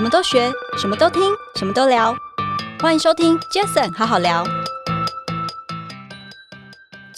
什么都学，什么都听，什么都聊。欢迎收听 Jason 好好聊。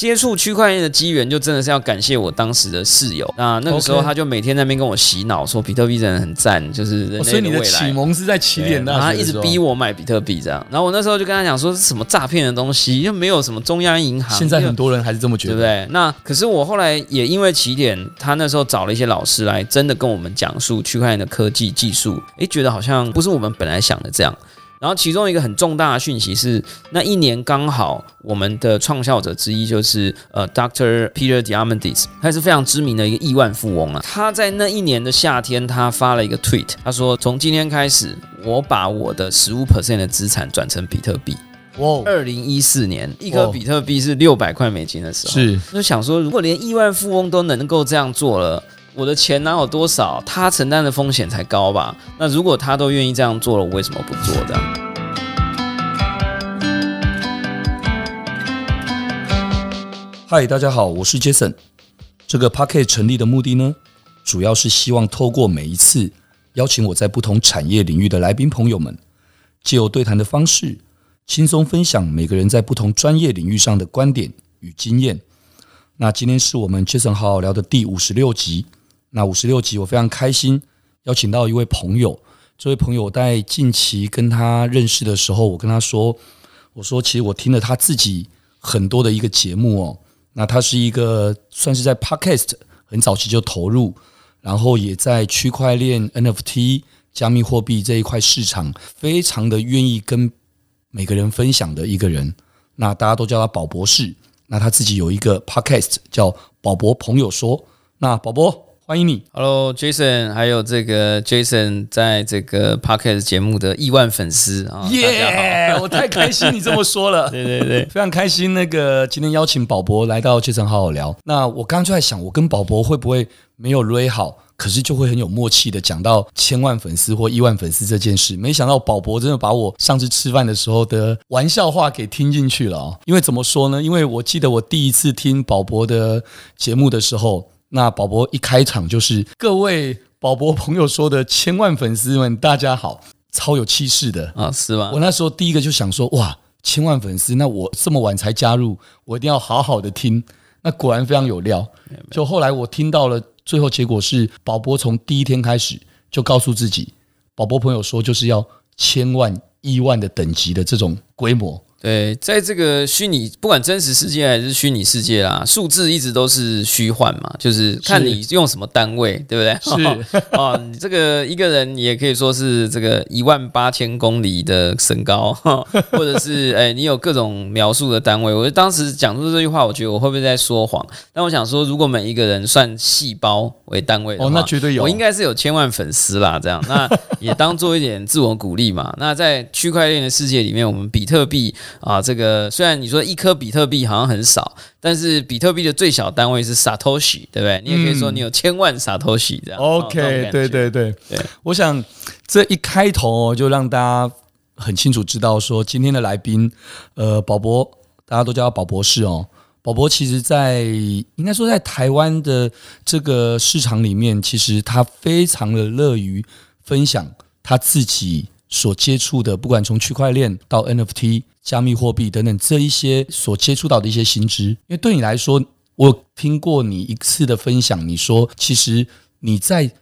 接触区块链的机缘，就真的是要感谢我当时的室友。那那个时候，他就每天在那边跟我洗脑，说比特币真的很赞，就是人类的未来。所以你的启蒙是在起点那，他一直逼我买比特币这样。然后我那时候就跟他讲说，是什么诈骗的东西，又没有什么中央银行。现在很多人还是这么觉得，对不对？那可是我后来也因为起点，他那时候找了一些老师来，真的跟我们讲述区块链的科技技术，诶，觉得好像不是我们本来想的这样。然后其中一个很重大的讯息是，那一年刚好我们的创校者之一就是呃，Dr. Peter Diamandis，他是非常知名的一个亿万富翁啊。他在那一年的夏天，他发了一个 tweet，他说：“从今天开始，我把我的十五 percent 的资产转成比特币。”哇！二零一四年，一颗比特币是六百块美金的时候，是就想说，如果连亿万富翁都能够这样做了。我的钱哪有多少？他承担的风险才高吧？那如果他都愿意这样做了，我为什么不做这样？嗨，大家好，我是 Jason。这个 Pocket 成立的目的呢，主要是希望透过每一次邀请我在不同产业领域的来宾朋友们，借由对谈的方式，轻松分享每个人在不同专业领域上的观点与经验。那今天是我们 Jason 好好聊的第五十六集。那五十六集，我非常开心邀请到一位朋友。这位朋友在近期跟他认识的时候，我跟他说：“我说，其实我听了他自己很多的一个节目哦。那他是一个算是在 Podcast 很早期就投入，然后也在区块链、NFT、加密货币这一块市场非常的愿意跟每个人分享的一个人。那大家都叫他宝博士。那他自己有一个 Podcast 叫宝博朋友说。那宝博。欢迎你，Hello Jason，还有这个 Jason 在这个 Podcast 节目的亿万粉丝啊，耶！我太开心你这么说了，对对对，非常开心。那个今天邀请宝博来到 Jason 好好聊。那我刚刚就在想，我跟宝博会不会没有约好，可是就会很有默契的讲到千万粉丝或亿万粉丝这件事。没想到宝博真的把我上次吃饭的时候的玩笑话给听进去了啊！因为怎么说呢？因为我记得我第一次听宝博的节目的时候。那宝博一开场就是各位宝博朋友说的千万粉丝们，大家好，超有气势的啊，是吗？我那时候第一个就想说，哇，千万粉丝，那我这么晚才加入，我一定要好好的听。那果然非常有料。就后来我听到了，最后结果是宝博从第一天开始就告诉自己，宝博朋友说就是要千万、亿万的等级的这种规模。对，在这个虚拟，不管真实世界还是虚拟世界啦，数字一直都是虚幻嘛，就是看你用什么单位，对不对？是 哦，你这个一个人也可以说是这个一万八千公里的身高，或者是哎，你有各种描述的单位。我就当时讲出这句话，我觉得我会不会在说谎？但我想说，如果每一个人算细胞为单位的话，哦，那绝对有，我应该是有千万粉丝啦。这样，那也当做一点自我鼓励嘛。那在区块链的世界里面，我们比特币。啊，这个虽然你说一颗比特币好像很少，但是比特币的最小单位是 Satoshi，对不对？你也可以说你有千万 Satoshi 这样。OK，对对对对。我想这一开头就让大家很清楚知道说，今天的来宾，呃，宝博，大家都叫他宝博士哦。宝博其实在应该说在台湾的这个市场里面，其实他非常的乐于分享他自己。所接触的，不管从区块链到 NFT、加密货币等等这一些所接触到的一些新知，因为对你来说，我听过你一次的分享，你说其实你在。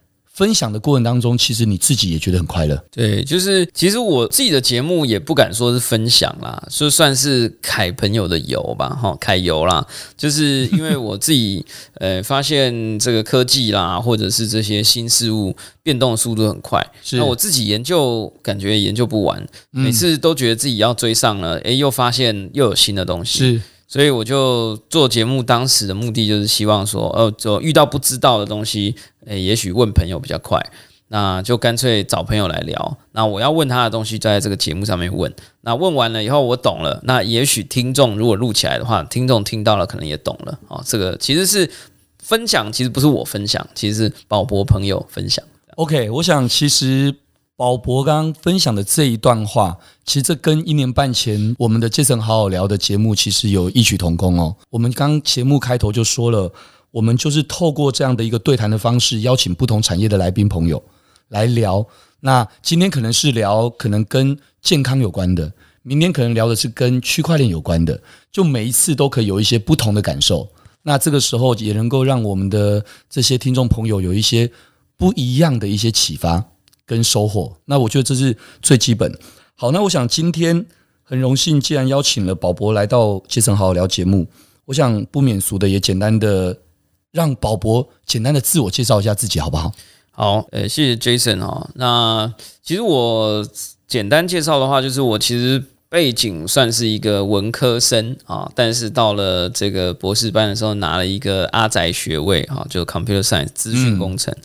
分享的过程当中，其实你自己也觉得很快乐。对，就是其实我自己的节目也不敢说是分享啦，就算是揩朋友的油吧，哈，揩油啦。就是因为我自己 呃发现这个科技啦，或者是这些新事物变动的速度很快，是那我自己研究感觉研究不完，每次都觉得自己要追上了，诶，又发现又有新的东西。是。所以我就做节目，当时的目的就是希望说，呃，就遇到不知道的东西，诶，也许问朋友比较快，那就干脆找朋友来聊。那我要问他的东西，在这个节目上面问。那问完了以后，我懂了。那也许听众如果录起来的话，听众听到了可能也懂了。哦，这个其实是分享，其实不是我分享，其实是宝博朋友分享。OK，我想其实。宝博刚刚分享的这一段话，其实这跟一年半前我们的杰森好好聊的节目其实有异曲同工哦。我们刚节目开头就说了，我们就是透过这样的一个对谈的方式，邀请不同产业的来宾朋友来聊那今天可能是聊可能跟健康有关的，明天可能聊的是跟区块链有关的，就每一次都可以有一些不同的感受。那这个时候也能够让我们的这些听众朋友有一些不一样的一些启发跟收获。那我觉得这是最基本。好，那我想今天很荣幸，既然邀请了宝博来到杰森好好聊节目，我想不免俗的也简单的让宝博简单的自我介绍一下自己，好不好？好，呃，谢谢 Jason 哦。那其实我简单介绍的话，就是我其实背景算是一个文科生啊，但是到了这个博士班的时候，拿了一个阿宅学位啊，就 Computer Science 资讯工程。嗯、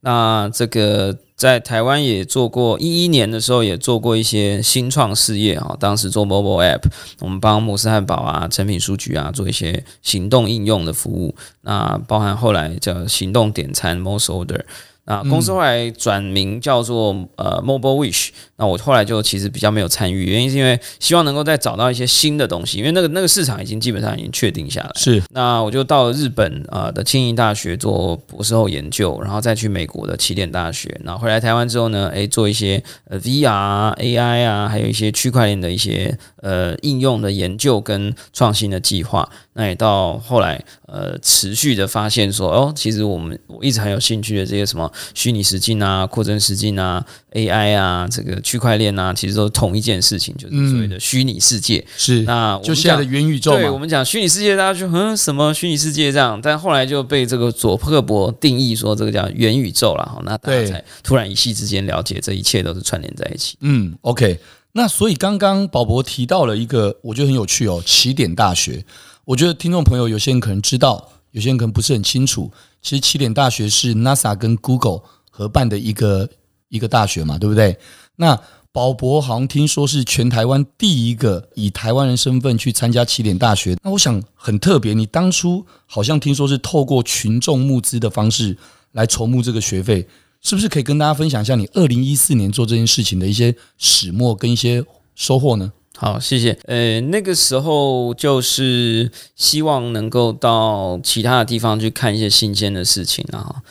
那这个在台湾也做过，一一年的时候也做过一些新创事业啊，当时做 Mobile App，我们帮慕斯汉堡啊、成品书局啊做一些行动应用的服务，那包含后来叫行动点餐 Mo's Order。啊，公司后来转名叫做呃 Mobile Wish，那我后来就其实比较没有参与，原因是因为希望能够再找到一些新的东西，因为那个那个市场已经基本上已经确定下来。是，那我就到了日本啊的庆应大学做博士后研究，然后再去美国的起点大学，然后回来台湾之后呢，诶，做一些呃 VR、AI 啊，还有一些区块链的一些呃应用的研究跟创新的计划。那也到后来呃持续的发现说，哦，其实我们我一直很有兴趣的这些什么。虚拟实境啊，扩增实境啊，AI 啊，这个区块链啊，其实都是同一件事情，就是所谓的虚拟世界。是，那就现在的元宇宙。对，我们讲虚拟世界，大家就嗯什么虚拟世界这样，但后来就被这个佐克伯定义说这个叫元宇宙了。那大家才突然一夕之间了解，这一切都是串联在一起。嗯，OK。那所以刚刚宝博提到了一个，我觉得很有趣哦，起点大学。我觉得听众朋友有些人可能知道，有些人可能不是很清楚。其实起点大学是 NASA 跟 Google 合办的一个一个大学嘛，对不对？那宝博好像听说是全台湾第一个以台湾人身份去参加起点大学。那我想很特别，你当初好像听说是透过群众募资的方式来筹募这个学费，是不是可以跟大家分享一下你二零一四年做这件事情的一些始末跟一些收获呢？好，谢谢。呃，那个时候就是希望能够到其他的地方去看一些新鲜的事情啊。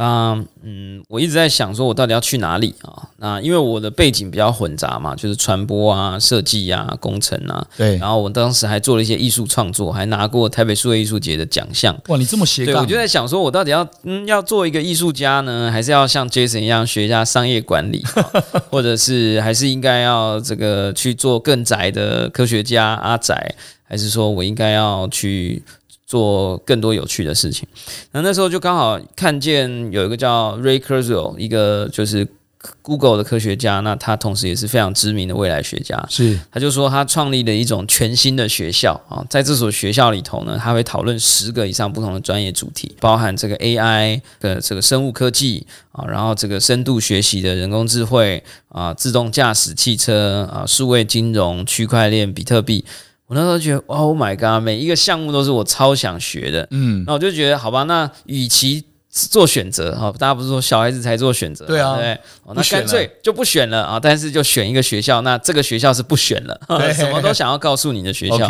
啊，嗯，我一直在想说，我到底要去哪里啊？那因为我的背景比较混杂嘛，就是传播啊、设计啊、工程啊。对。然后我当时还做了一些艺术创作，还拿过台北数位艺术节的奖项。哇，你这么斜杠。对，我就在想说，我到底要嗯要做一个艺术家呢，还是要像 Jason 一样学一下商业管理，或者是还是应该要这个去做更宅的科学家阿宅，还是说我应该要去？做更多有趣的事情，那那时候就刚好看见有一个叫 Ray Kurzweil，一个就是 Google 的科学家，那他同时也是非常知名的未来学家。是，他就说他创立了一种全新的学校啊，在这所学校里头呢，他会讨论十个以上不同的专业主题，包含这个 AI 的这个生物科技啊，然后这个深度学习的人工智慧啊，自动驾驶汽车啊，数位金融、区块链、比特币。我那时候觉得，Oh my god，每一个项目都是我超想学的，嗯，那我就觉得，好吧，那与其做选择哈，大家不是说小孩子才做选择，对啊，对，那干脆就不选了啊，但是就选一个学校，那这个学校是不选了，什么都想要告诉你的学校，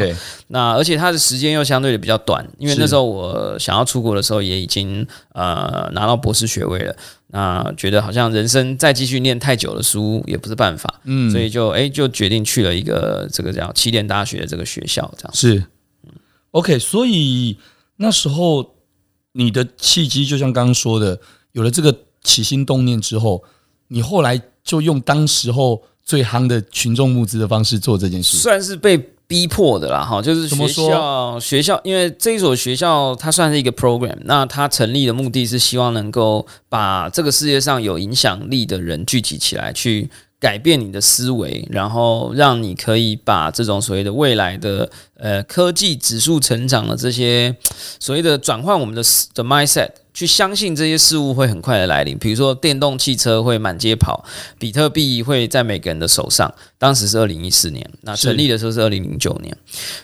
那而且它的时间又相对的比较短，因为那时候我想要出国的时候也已经呃拿到博士学位了。那觉得好像人生再继续念太久的书也不是办法，嗯，所以就哎就决定去了一个这个叫起点大学的这个学校，这样。是，OK。所以那时候你的契机就像刚刚说的，有了这个起心动念之后，你后来就用当时候最夯的群众募资的方式做这件事，算是被。逼迫的啦，哈，就是学校学校，因为这一所学校它算是一个 program，那它成立的目的是希望能够把这个世界上有影响力的人聚集起来，去改变你的思维，然后让你可以把这种所谓的未来的呃科技指数成长的这些所谓的转换我们的的 mindset。去相信这些事物会很快的来临，比如说电动汽车会满街跑，比特币会在每个人的手上。当时是二零一四年，那成立的时候是二零零九年。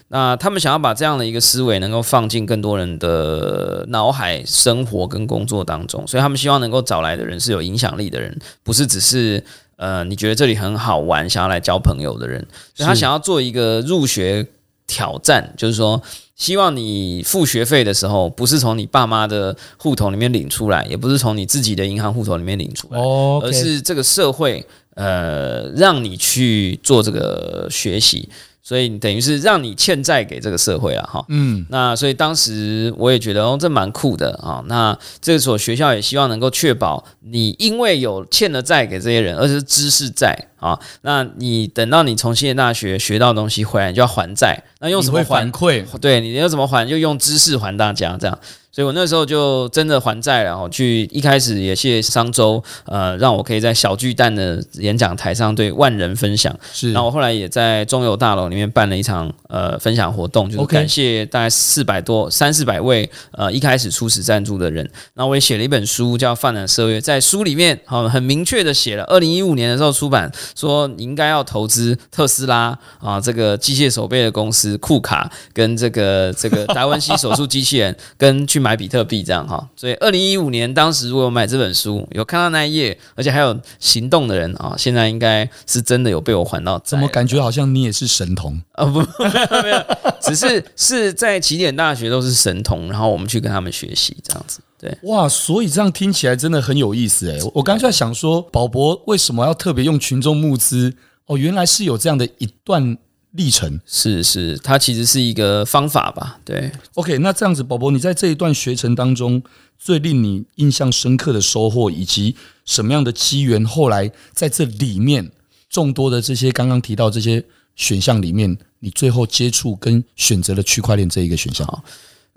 那他们想要把这样的一个思维能够放进更多人的脑海、生活跟工作当中，所以他们希望能够找来的人是有影响力的人，不是只是呃你觉得这里很好玩，想要来交朋友的人。所以他想要做一个入学。挑战，就是说，希望你付学费的时候，不是从你爸妈的户头里面领出来，也不是从你自己的银行户头里面领出来，哦而是这个社会呃让你去做这个学习。所以等于是让你欠债给这个社会了哈，嗯，那所以当时我也觉得哦，这蛮酷的啊。那这所学校也希望能够确保你因为有欠了债给这些人，而且是知识债啊，那你等到你从新的大学学到东西回来，你就要还债。那用什么还？反馈？对，你要怎么还？就用知识还大家这样。所以我那时候就真的还债了，然后去一开始也谢谢商周，呃，让我可以在小巨蛋的演讲台上对万人分享。是，然后我后来也在中油大楼里面办了一场呃分享活动，就是感谢大概四百多三四百位呃一开始初始赞助的人。然后我也写了一本书叫《泛滥社约》，在书里面好很明确的写了，二零一五年的时候出版，说你应该要投资特斯拉啊，这个机械手背的公司库卡跟这个这个达文西手术机器人跟去。买比特币这样哈，所以二零一五年当时如果有买这本书，有看到那一页，而且还有行动的人啊，现在应该是真的有被我还到。怎么感觉好像你也是神童啊？不，没有，只是是在起点大学都是神童，然后我们去跟他们学习这样子。对，哇，所以这样听起来真的很有意思诶。我刚才在想说，宝博为什么要特别用群众募资？哦，原来是有这样的一段。历程是是，它其实是一个方法吧？对，OK，那这样子，宝宝，你在这一段学程当中，最令你印象深刻的收获，以及什么样的机缘，后来在这里面众多的这些刚刚提到这些选项里面，你最后接触跟选择了区块链这一个选项？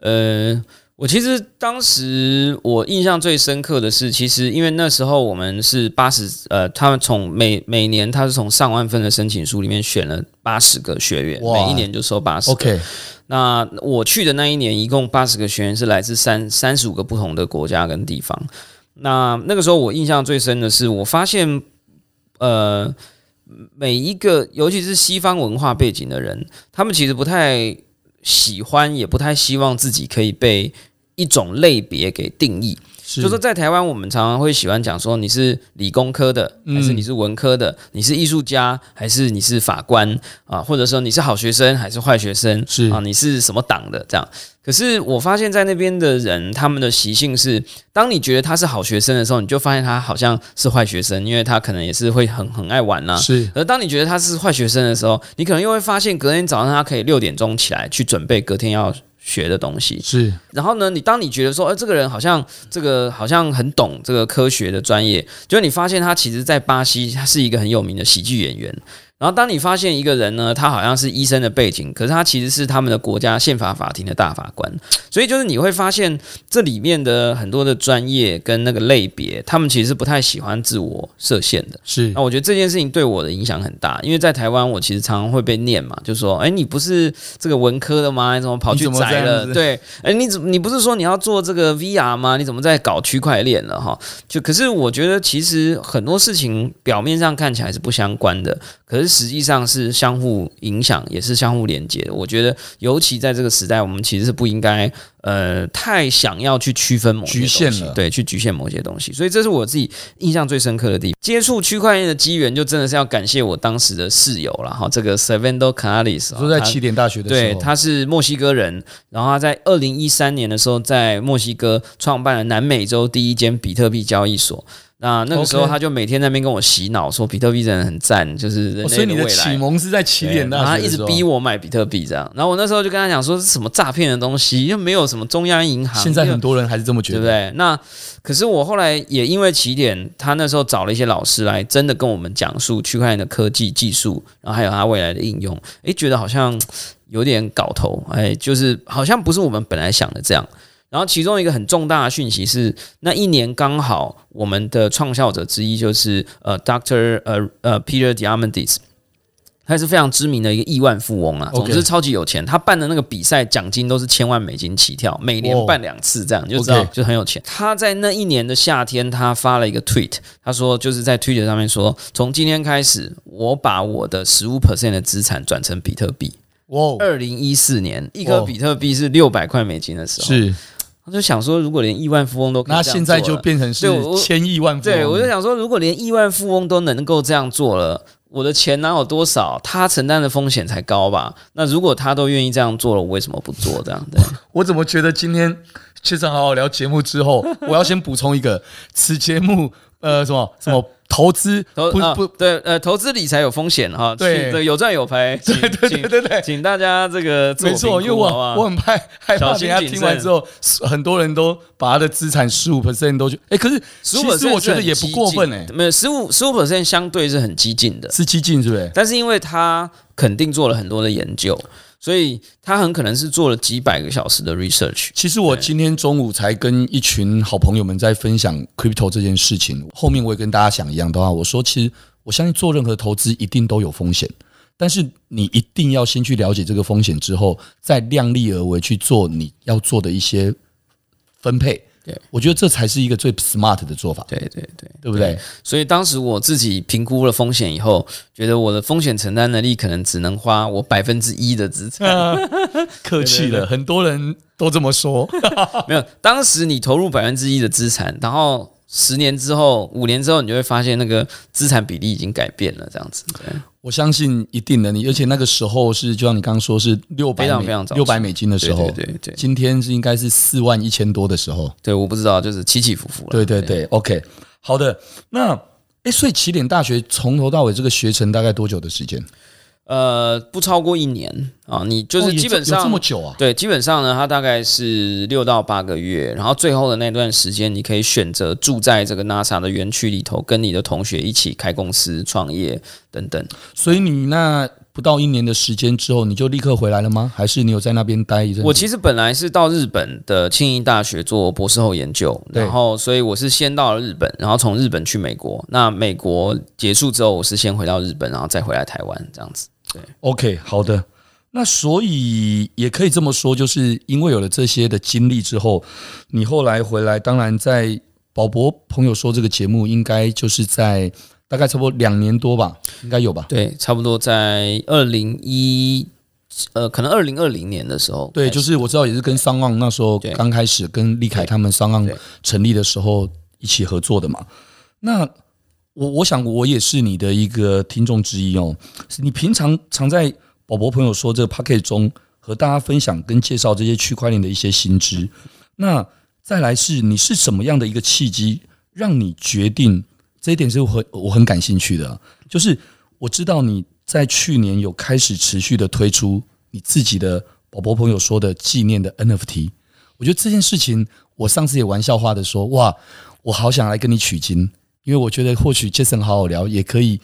呃。我其实当时我印象最深刻的是，其实因为那时候我们是八十，呃，他们从每每年他是从上万份的申请书里面选了八十个学员，每一年就收八十。OK，那我去的那一年，一共八十个学员是来自三三十五个不同的国家跟地方。那那个时候我印象最深的是，我发现，呃，每一个尤其是西方文化背景的人，他们其实不太喜欢，也不太希望自己可以被。一种类别给定义，就是说在台湾，我们常常会喜欢讲说，你是理工科的，还是你是文科的？你是艺术家，还是你是法官啊？或者说你是好学生还是坏学生？是啊，你是什么党的？这样。可是我发现，在那边的人，他们的习性是，当你觉得他是好学生的时候，你就发现他好像是坏学生，因为他可能也是会很很爱玩呐。是。而当你觉得他是坏学生的时候，你可能又会发现，隔天早上他可以六点钟起来去准备隔天要。学的东西是，然后呢，你当你觉得说，哎，这个人好像这个好像很懂这个科学的专业，就你发现他其实在巴西，他是一个很有名的喜剧演员。然后，当你发现一个人呢，他好像是医生的背景，可是他其实是他们的国家宪法法庭的大法官。所以，就是你会发现这里面的很多的专业跟那个类别，他们其实是不太喜欢自我设限的。是，那我觉得这件事情对我的影响很大，因为在台湾，我其实常常会被念嘛，就说：“哎，你不是这个文科的吗？你怎么跑去宅了？”对，哎，你怎么你不是说你要做这个 VR 吗？你怎么在搞区块链了？哈，就可是我觉得其实很多事情表面上看起来是不相关的。可是实际上是相互影响，也是相互连接的。我觉得，尤其在这个时代，我们其实是不应该呃太想要去区分某些东西，局限了，对，去局限某些东西。所以这是我自己印象最深刻的地方。接触区块链的机缘，就真的是要感谢我当时的室友了哈。这个 Servando Canales，说在起点大学的时候，对，他是墨西哥人，然后他在二零一三年的时候，在墨西哥创办了南美洲第一间比特币交易所。那那个时候，他就每天在那边跟我洗脑，说比特币真的很赞，就是人类的未来。所以你的启蒙是在起点大学，然后他一直逼我买比特币，这样。然后我那时候就跟他讲说，是什么诈骗的东西，又没有什么中央银行。现在很多人还是这么觉得，对不对？那可是我后来也因为起点，他那时候找了一些老师来，真的跟我们讲述区块链的科技技术，然后还有它未来的应用。诶，觉得好像有点搞头，诶，就是好像不是我们本来想的这样。然后其中一个很重大的讯息是，那一年刚好我们的创校者之一就是呃，Doctor 呃呃 Peter Diamandis，他是非常知名的一个亿万富翁啊，总之超级有钱。他办的那个比赛奖金都是千万美金起跳，每年办两次，这样就知道就很有钱。他在那一年的夏天，他发了一个 tweet，他说就是在 Twitter 上面说，从今天开始，我把我的十五 percent 的资产转成比特币。哇！二零一四年，一颗比特币是六百块美金的时候，是。我就想说，如果连亿万富翁都可以那现在就变成是千亿万富翁。对，我就想说，如果连亿万富翁都能够这样做了，我的钱哪有多少，他承担的风险才高吧？那如果他都愿意这样做了，我为什么不做这样？对，我怎么觉得今天确实好好聊节目之后，我要先补充一个，此节目呃什么什么。投资投不不。对呃，投资理财有风险哈，对。对，有赚有赔，对对对对对，请大家这个没错，因为我我很怕害怕，大家听完之后，很多人都把他的资产十五 percent 都去，哎，可是十五 percent 我觉得也不过分哎，没有十五十五 percent 相对是很激进的，是激进是不是？但是因为他肯定做了很多的研究。所以他很可能是做了几百个小时的 research。其实我今天中午才跟一群好朋友们在分享 crypto 这件事情。后面我也跟大家讲一样的话，我说其实我相信做任何投资一定都有风险，但是你一定要先去了解这个风险之后，再量力而为去做你要做的一些分配。对，我觉得这才是一个最 smart 的做法。对对对，对不对？所以当时我自己评估了风险以后，觉得我的风险承担能力可能只能花我百分之一的资产。客气了，很多人都这么说。没有，当时你投入百分之一的资产，然后。十年之后，五年之后，你就会发现那个资产比例已经改变了，这样子。对，我相信一定的，你而且那个时候是，就像你刚刚说，是六百美六百美金的时候，对对。今天是应该是四万一千多的时候。对，我不知道，就是起起伏伏了。对对对，对，OK，好的。那，哎，所以起点大学从头到尾这个学程大概多久的时间？呃，不超过一年啊，你就是基本上、哦、这么久啊？对，基本上呢，它大概是六到八个月，然后最后的那段时间，你可以选择住在这个 NASA 的园区里头，跟你的同学一起开公司、创业等等。所以你那不到一年的时间之后，你就立刻回来了吗？还是你有在那边待一阵？我其实本来是到日本的庆应大学做博士后研究，然后所以我是先到了日本，然后从日本去美国。那美国结束之后，我是先回到日本，然后再回来台湾，这样子。对，OK，好的。那所以也可以这么说，就是因为有了这些的经历之后，你后来回来，当然在宝博朋友说这个节目，应该就是在大概差不多两年多吧，应该有吧？对，差不多在二零一呃，可能二零二零年的时候。对，就是我知道也是跟商旺那时候刚开始跟立凯他们商旺成立的时候一起合作的嘛。那我我想我也是你的一个听众之一哦。你平常常在宝宝朋友说这个 Podcast 中和大家分享跟介绍这些区块链的一些新知。那再来是你是什么样的一个契机，让你决定这一点是我很我很感兴趣的。就是我知道你在去年有开始持续的推出你自己的宝宝朋友说的纪念的 NFT。我觉得这件事情，我上次也玩笑话的说，哇，我好想来跟你取经。因为我觉得或许 Jason 好好聊也可以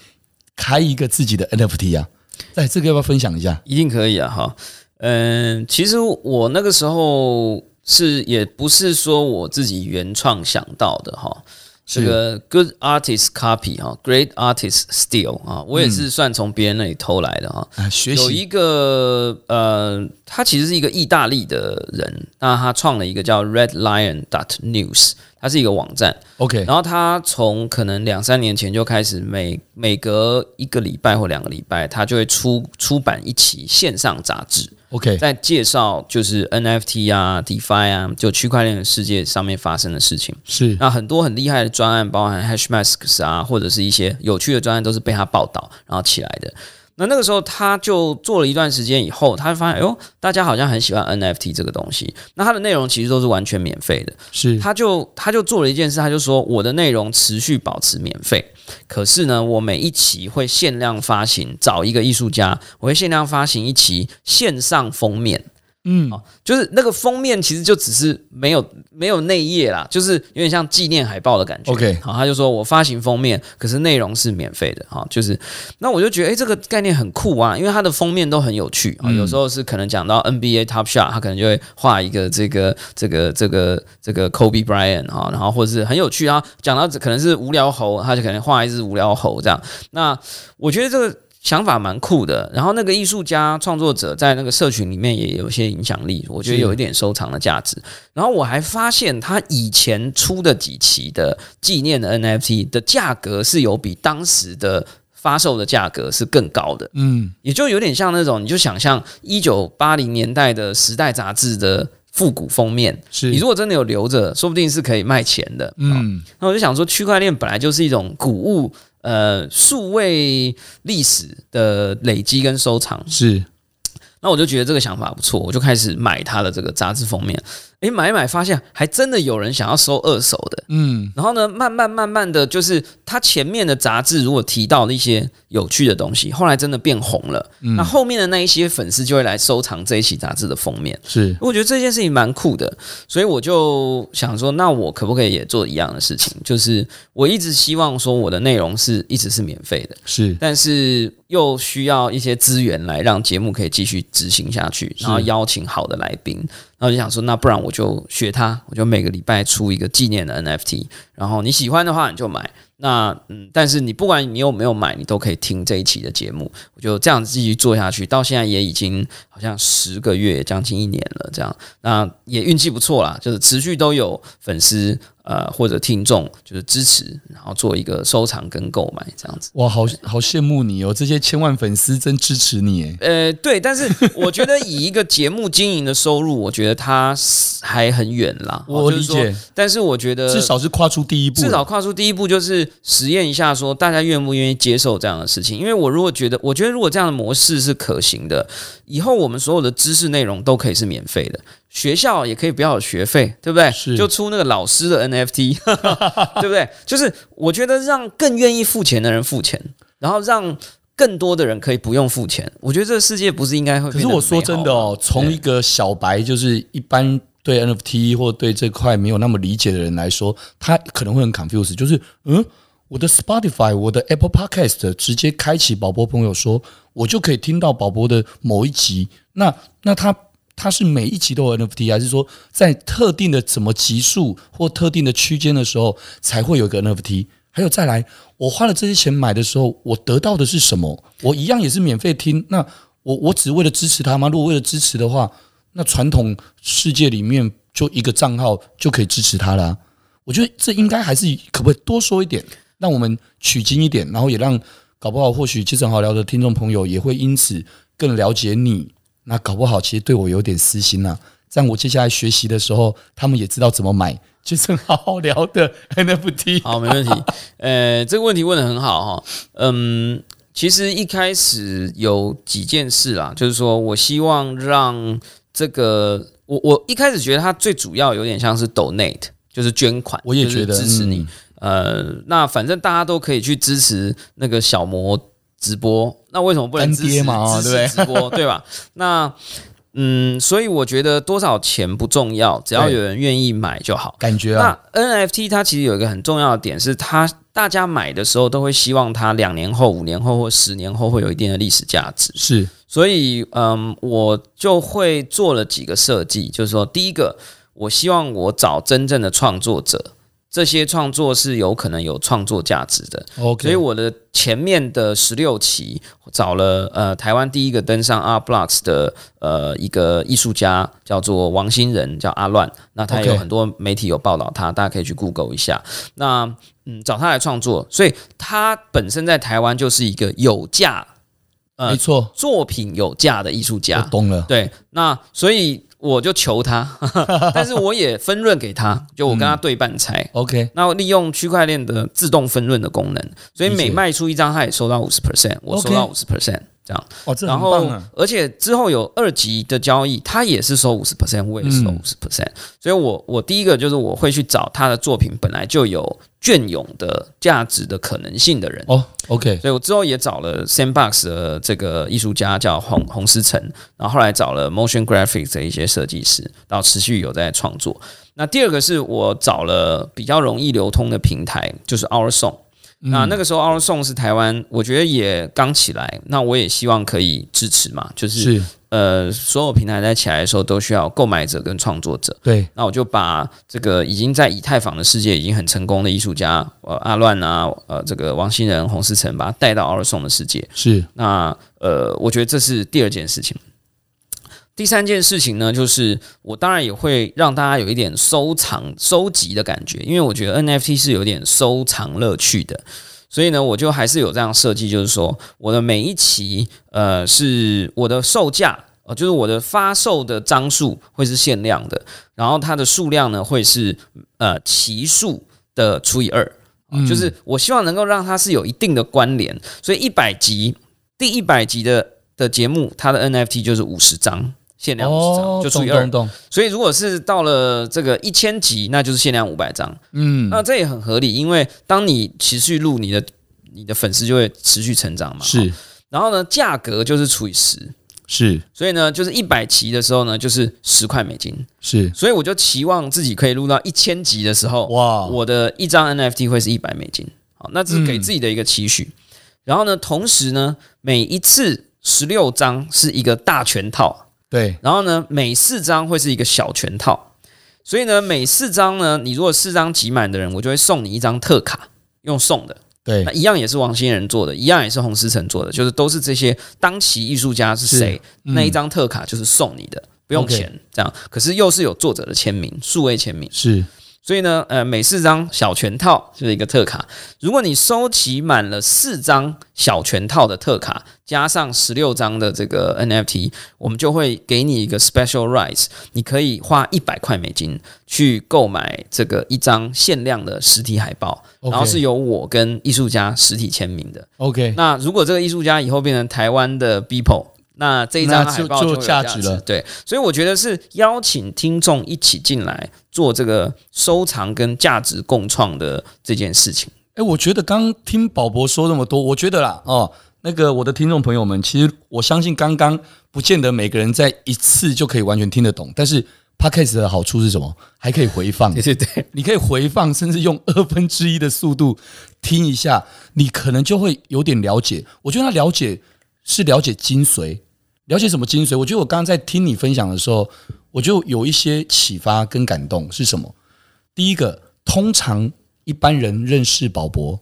开一个自己的 NFT 啊，哎，这个要不要分享一下？一定可以啊，哈，嗯，其实我那个时候是也不是说我自己原创想到的哈，这个 Good artist copy 哈，Great artist steal 啊，我也是算从别人那里偷来的哈。学习。有一个呃，他其实是一个意大利的人，那他创了一个叫 Red Lion dot News。它是一个网站，OK，然后他从可能两三年前就开始每每隔一个礼拜或两个礼拜，他就会出出版一期线上杂志，OK，在介绍就是 NFT 啊、DeFi 啊，就区块链的世界上面发生的事情。是，那很多很厉害的专案，包含 Hashmasks 啊，或者是一些有趣的专案，都是被他报道然后起来的。那那个时候，他就做了一段时间以后，他就发现，哎呦，大家好像很喜欢 NFT 这个东西。那他的内容其实都是完全免费的，是。他就他就做了一件事，他就说，我的内容持续保持免费，可是呢，我每一期会限量发行，找一个艺术家，我会限量发行一期线上封面。嗯，就是那个封面其实就只是没有没有内页啦，就是有点像纪念海报的感觉。OK，好，他就说我发行封面，可是内容是免费的，哈，就是那我就觉得，哎，这个概念很酷啊，因为它的封面都很有趣啊，有时候是可能讲到 NBA Top Shot，他可能就会画一个这个这个这个这个 Kobe Bryant 哈，然后或者是很有趣啊，讲到可能是无聊猴，他就可能画一只无聊猴这样。那我觉得这个。想法蛮酷的，然后那个艺术家创作者在那个社群里面也有一些影响力，我觉得有一点收藏的价值。然后我还发现他以前出的几期的纪念的 NFT 的价格是有比当时的发售的价格是更高的，嗯，也就有点像那种，你就想象一九八零年代的时代杂志的复古封面，是你如果真的有留着，说不定是可以卖钱的，嗯。那我就想说，区块链本来就是一种古物。呃数位历史的累积跟收藏。是，那我就觉得这个想法不错，我就开始买他的这个杂志封面。诶，买一买，发现还真的有人想要收二手的，嗯，然后呢，慢慢慢慢的就是他前面的杂志如果提到的一些有趣的东西，后来真的变红了，嗯，那后面的那一些粉丝就会来收藏这一期杂志的封面，是，我觉得这件事情蛮酷的，所以我就想说，那我可不可以也做一样的事情？就是我一直希望说我的内容是一直是免费的，是，但是又需要一些资源来让节目可以继续执行下去，然后邀请好的来宾。然后就想说，那不然我就学他，我就每个礼拜出一个纪念的 NFT，然后你喜欢的话你就买。那嗯，但是你不管你有没有买，你都可以听这一期的节目。我就这样子继续做下去，到现在也已经好像十个月，将近一年了。这样，那也运气不错啦，就是持续都有粉丝。呃，或者听众就是支持，然后做一个收藏跟购买这样子。哇，好好羡慕你哦！这些千万粉丝真支持你诶。呃，对，但是我觉得以一个节目经营的收入，我觉得它还很远啦。我理解，但是我觉得至少是跨出第一步，至少跨出第一步就是实验一下，说大家愿不愿意接受这样的事情。因为我如果觉得，我觉得如果这样的模式是可行的，以后我们所有的知识内容都可以是免费的。学校也可以不要有学费，对不对？就出那个老师的 NFT，对不对？就是我觉得让更愿意付钱的人付钱，然后让更多的人可以不用付钱。我觉得这个世界不是应该会？可是我说真的哦，从一个小白，就是一般对 NFT 或对这块没有那么理解的人来说，他可能会很 confused。就是嗯，我的 Spotify、我的 Apple Podcast 直接开启宝博朋友说，我就可以听到宝博的某一集。那那他。它是每一集都有 NFT，还是说在特定的什么集数或特定的区间的时候才会有个 NFT？还有再来，我花了这些钱买的时候，我得到的是什么？我一样也是免费听。那我我只为了支持他吗？如果为了支持的话，那传统世界里面就一个账号就可以支持他了。我觉得这应该还是可不可以多说一点，让我们取经一点，然后也让搞不好或许杰森好聊的听众朋友也会因此更了解你。那搞不好，其实对我有点私心呐、啊。这样我接下来学习的时候，他们也知道怎么买，就是好好聊的 NFT。好，没问题。呃，这个问题问得很好哈。嗯，其实一开始有几件事啦，就是说我希望让这个，我我一开始觉得它最主要有点像是 donate，就是捐款。我也觉得支持你。呃，那反正大家都可以去支持那个小魔。直播，那为什么不能直接嘛？对不对？直播 对吧？那嗯，所以我觉得多少钱不重要，只要有人愿意买就好。感觉啊，那 NFT 它其实有一个很重要的点是，它大家买的时候都会希望它两年后、五年后或十年后会有一定的历史价值。是，所以嗯，我就会做了几个设计，就是说，第一个，我希望我找真正的创作者。这些创作是有可能有创作价值的，OK。所以我的前面的十六期找了呃台湾第一个登上 Art Blocks 的呃一个艺术家，叫做王新仁，叫阿乱。那他有很多媒体有报道他，大家可以去 Google 一下。那嗯，找他来创作，所以他本身在台湾就是一个有价，呃，没错，作品有价的艺术家。我懂了，对，那所以。我就求他，但是我也分润给他，就我跟他对半拆。嗯、OK，那我利用区块链的自动分润的功能，所以每卖出一张，他也收到五十 percent，我收到五十 percent。这样，哦，这很棒啊！而且之后有二级的交易，他也是收五十 percent，我也收五十 percent。所以我我第一个就是我会去找他的作品本来就有隽永的价值的可能性的人。哦，OK。所以我之后也找了 Sandbox 的这个艺术家叫洪洪思成，然后后来找了 Motion Graphics 的一些设计师，然后持续有在创作。那第二个是我找了比较容易流通的平台，就是 Our Song。那那个时候，Our Song 是台湾，我觉得也刚起来。那我也希望可以支持嘛，就是，是呃，所有平台在起来的时候，都需要购买者跟创作者。对，那我就把这个已经在以太坊的世界已经很成功的艺术家，呃，阿乱啊，呃，这个王新仁、洪思成，把他带到 Our Song 的世界。是，那呃，我觉得这是第二件事情。第三件事情呢，就是我当然也会让大家有一点收藏、收集的感觉，因为我觉得 NFT 是有点收藏乐趣的，所以呢，我就还是有这样设计，就是说我的每一期，呃，是我的售价，呃，就是我的发售的张数会是限量的，然后它的数量呢会是呃期数的除以二。嗯、就是我希望能够让它是有一定的关联，所以一百集第一百集的的节目，它的 NFT 就是五十张，限量五十张，就除以二。所以如果是到了这个一千集，那就是限量五百张。嗯，那这也很合理，因为当你持续录，你的你的粉丝就会持续成长嘛。是，然后呢，价格就是除以十。是，所以呢，就是一百期的时候呢，就是十块美金。是，所以我就期望自己可以录到一千集的时候，哇，我的一张 NFT 会是一百美金。好，那这是给自己的一个期许。嗯、然后呢，同时呢，每一次十六张是一个大全套，对。然后呢，每四张会是一个小全套。所以呢，每四张呢，你如果四张集满的人，我就会送你一张特卡，用送的。对，那一样也是王星仁做的，一样也是洪思成做的，就是都是这些当期艺术家是谁，嗯、那一张特卡就是送你的，不用钱.这样。可是又是有作者的签名，数位签名是。所以呢，呃，每四张小全套就是一个特卡。如果你收集满了四张小全套的特卡，加上十六张的这个 NFT，我们就会给你一个 special rights，你可以花一百块美金去购买这个一张限量的实体海报.然后是由我跟艺术家实体签名的。OK，那如果这个艺术家以后变成台湾的 Beeple。那这一张海报就有价值了，对，所以我觉得是邀请听众一起进来做这个收藏跟价值共创的这件事情。哎，我觉得刚听宝博说那么多，我觉得啦，哦，那个我的听众朋友们，其实我相信刚刚不见得每个人在一次就可以完全听得懂，但是 Podcast 的好处是什么？还可以回放，对对对，你可以回放，甚至用二分之一的速度听一下，你可能就会有点了解。我觉得他了解是了解精髓。了解什么精髓？我觉得我刚刚在听你分享的时候，我就有一些启发跟感动。是什么？第一个，通常一般人认识宝博，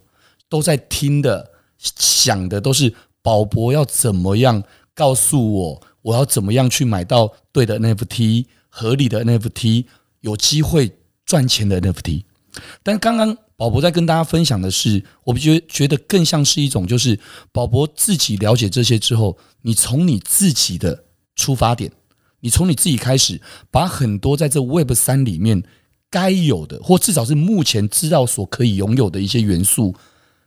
都在听的、想的都是宝博要怎么样告诉我，我要怎么样去买到对的 NFT、合理的 NFT、有机会赚钱的 NFT。但刚刚。宝博在跟大家分享的是，我觉觉得更像是一种，就是宝博自己了解这些之后，你从你自己的出发点，你从你自己开始，把很多在这 Web 三里面该有的，或至少是目前知道所可以拥有的一些元素，